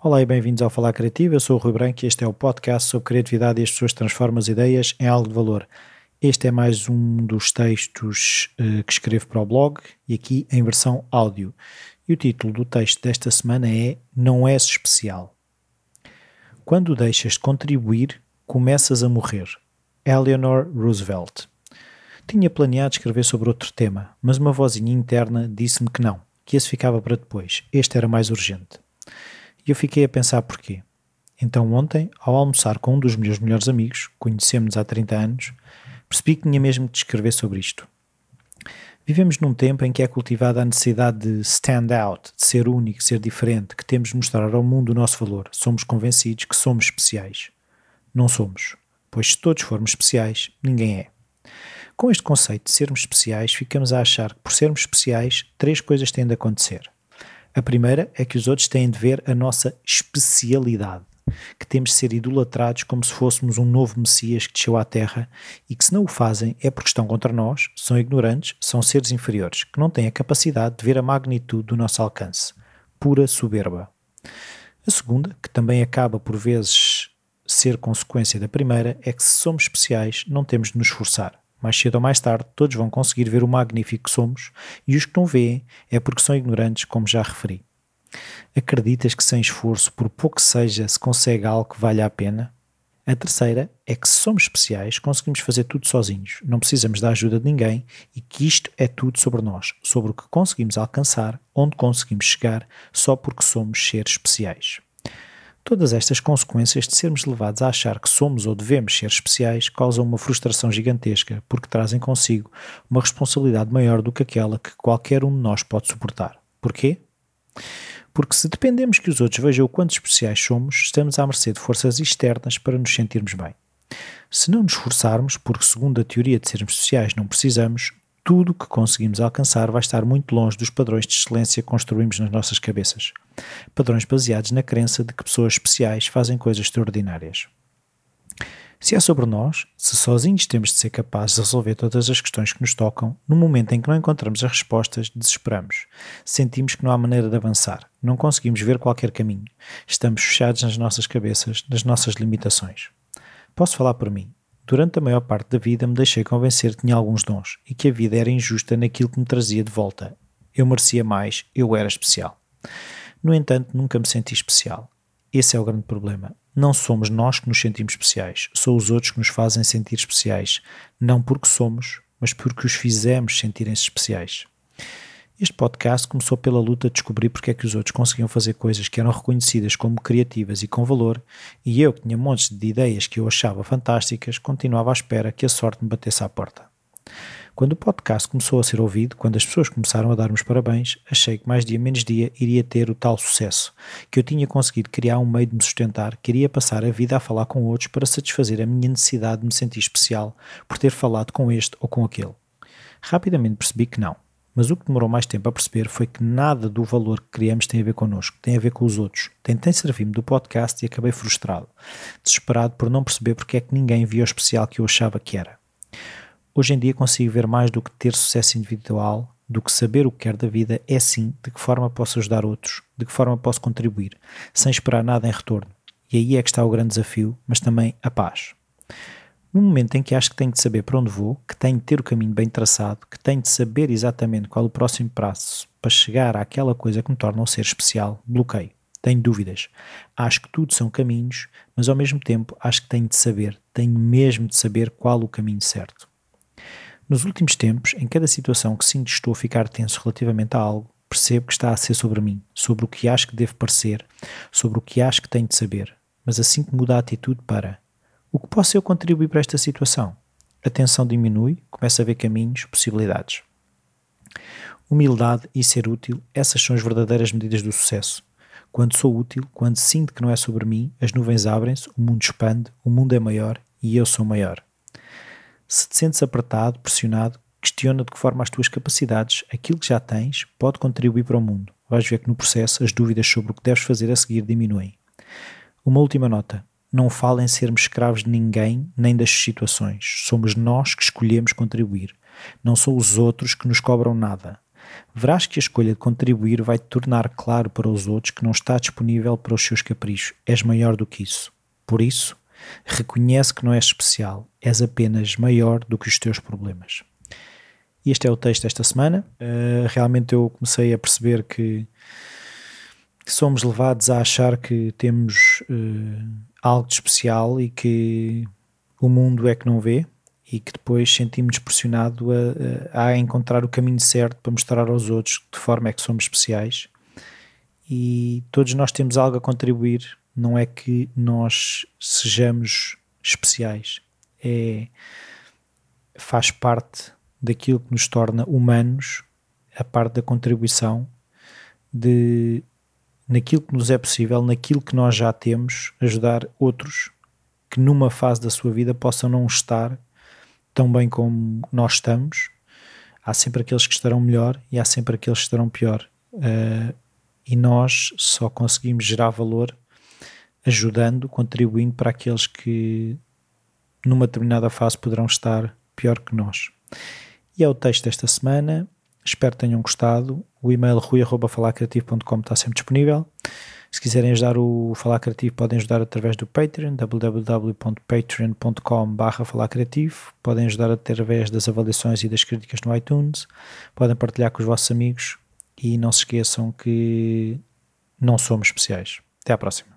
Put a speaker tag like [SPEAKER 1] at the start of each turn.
[SPEAKER 1] Olá e bem-vindos ao Falar Criativo. Eu sou o Rui Branco e este é o podcast sobre criatividade e as pessoas transformam as ideias em algo de valor. Este é mais um dos textos uh, que escrevo para o blog e aqui em versão áudio. E o título do texto desta semana é Não és especial. Quando deixas de contribuir, começas a morrer. Eleanor Roosevelt. Tinha planeado escrever sobre outro tema, mas uma vozinha interna disse-me que não, que esse ficava para depois. Este era mais urgente. E eu fiquei a pensar porquê. Então, ontem, ao almoçar com um dos meus melhores amigos, conhecemos há 30 anos, percebi que tinha mesmo de escrever sobre isto. Vivemos num tempo em que é cultivada a necessidade de stand out, de ser único, ser diferente, que temos de mostrar ao mundo o nosso valor. Somos convencidos que somos especiais. Não somos, pois se todos formos especiais, ninguém é. Com este conceito de sermos especiais, ficamos a achar que por sermos especiais, três coisas têm de acontecer. A primeira é que os outros têm de ver a nossa especialidade, que temos de ser idolatrados como se fôssemos um novo Messias que desceu à Terra e que, se não o fazem, é porque estão contra nós, são ignorantes, são seres inferiores, que não têm a capacidade de ver a magnitude do nosso alcance. Pura soberba. A segunda, que também acaba por vezes ser consequência da primeira, é que se somos especiais, não temos de nos esforçar mais cedo ou mais tarde, todos vão conseguir ver o magnífico que somos e os que não veem é porque são ignorantes, como já referi. Acreditas que sem esforço, por pouco que seja, se consegue algo que valha a pena? A terceira é que se somos especiais, conseguimos fazer tudo sozinhos, não precisamos da ajuda de ninguém e que isto é tudo sobre nós, sobre o que conseguimos alcançar, onde conseguimos chegar, só porque somos seres especiais. Todas estas consequências de sermos levados a achar que somos ou devemos ser especiais causam uma frustração gigantesca, porque trazem consigo uma responsabilidade maior do que aquela que qualquer um de nós pode suportar. Porquê? Porque se dependemos que os outros vejam o quanto especiais somos, estamos à mercê de forças externas para nos sentirmos bem. Se não nos esforçarmos, porque segundo a teoria de sermos especiais não precisamos, tudo o que conseguimos alcançar vai estar muito longe dos padrões de excelência que construímos nas nossas cabeças. Padrões baseados na crença de que pessoas especiais fazem coisas extraordinárias. Se é sobre nós, se sozinhos temos de ser capazes de resolver todas as questões que nos tocam, no momento em que não encontramos as respostas, desesperamos. Sentimos que não há maneira de avançar, não conseguimos ver qualquer caminho. Estamos fechados nas nossas cabeças, nas nossas limitações. Posso falar por mim. Durante a maior parte da vida me deixei convencer que tinha alguns dons e que a vida era injusta naquilo que me trazia de volta. Eu merecia mais, eu era especial. No entanto, nunca me senti especial. Esse é o grande problema. Não somos nós que nos sentimos especiais, são os outros que nos fazem sentir especiais, não porque somos, mas porque os fizemos sentirem-se especiais. Este podcast começou pela luta de descobrir porque é que os outros conseguiam fazer coisas que eram reconhecidas como criativas e com valor, e eu, que tinha montes de ideias que eu achava fantásticas, continuava à espera que a sorte me batesse à porta. Quando o podcast começou a ser ouvido, quando as pessoas começaram a dar-me parabéns, achei que mais dia menos dia iria ter o tal sucesso, que eu tinha conseguido criar um meio de me sustentar, que iria passar a vida a falar com outros para satisfazer a minha necessidade de me sentir especial por ter falado com este ou com aquele. Rapidamente percebi que não mas o que demorou mais tempo a perceber foi que nada do valor que criamos tem a ver connosco, tem a ver com os outros. Tentei servir-me do podcast e acabei frustrado, desesperado por não perceber porque é que ninguém via o especial que eu achava que era. Hoje em dia consigo ver mais do que ter sucesso individual, do que saber o que quer da vida, é sim de que forma posso ajudar outros, de que forma posso contribuir, sem esperar nada em retorno. E aí é que está o grande desafio, mas também a paz. No momento em que acho que tenho de saber para onde vou, que tenho de ter o caminho bem traçado, que tenho de saber exatamente qual o próximo passo para chegar àquela coisa que me torna um ser especial, bloqueio. Tenho dúvidas. Acho que tudo são caminhos, mas ao mesmo tempo acho que tenho de saber, tenho mesmo de saber qual o caminho certo. Nos últimos tempos, em cada situação que sinto estou a ficar tenso relativamente a algo, percebo que está a ser sobre mim, sobre o que acho que devo parecer, sobre o que acho que tenho de saber. Mas assim que muda a atitude para o que posso eu contribuir para esta situação? A tensão diminui, começa a ver caminhos, possibilidades. Humildade e ser útil, essas são as verdadeiras medidas do sucesso. Quando sou útil, quando sinto que não é sobre mim, as nuvens abrem-se, o mundo expande, o mundo é maior e eu sou maior. Se te sentes apertado, pressionado, questiona de que forma as tuas capacidades, aquilo que já tens, pode contribuir para o mundo. Vais ver que no processo as dúvidas sobre o que deves fazer a seguir diminuem. Uma última nota não fala em sermos escravos de ninguém nem das situações. Somos nós que escolhemos contribuir. Não são os outros que nos cobram nada. Verás que a escolha de contribuir vai te tornar claro para os outros que não está disponível para os seus caprichos. És maior do que isso. Por isso, reconhece que não és especial. És apenas maior do que os teus problemas. Este é o texto desta semana. Uh, realmente eu comecei a perceber que, somos levados a achar que temos uh, algo de especial e que o mundo é que não vê e que depois sentimos pressionado a, a, encontrar o caminho certo para mostrar aos outros de forma é que somos especiais. E todos nós temos algo a contribuir não é que nós sejamos especiais. É faz parte daquilo que nos torna humanos a parte da contribuição de naquilo que nos é possível, naquilo que nós já temos, ajudar outros que numa fase da sua vida possam não estar tão bem como nós estamos. Há sempre aqueles que estarão melhor e há sempre aqueles que estarão pior. Uh, e nós só conseguimos gerar valor ajudando, contribuindo para aqueles que numa determinada fase poderão estar pior que nós. E é o texto desta semana. Espero que tenham gostado. O e-mail rui.falacreativo.com está sempre disponível. Se quiserem ajudar o Falar Criativo, podem ajudar através do Patreon, www.patreon.com falacreativo. Podem ajudar através das avaliações e das críticas no iTunes. Podem partilhar com os vossos amigos e não se esqueçam que não somos especiais. Até à próxima.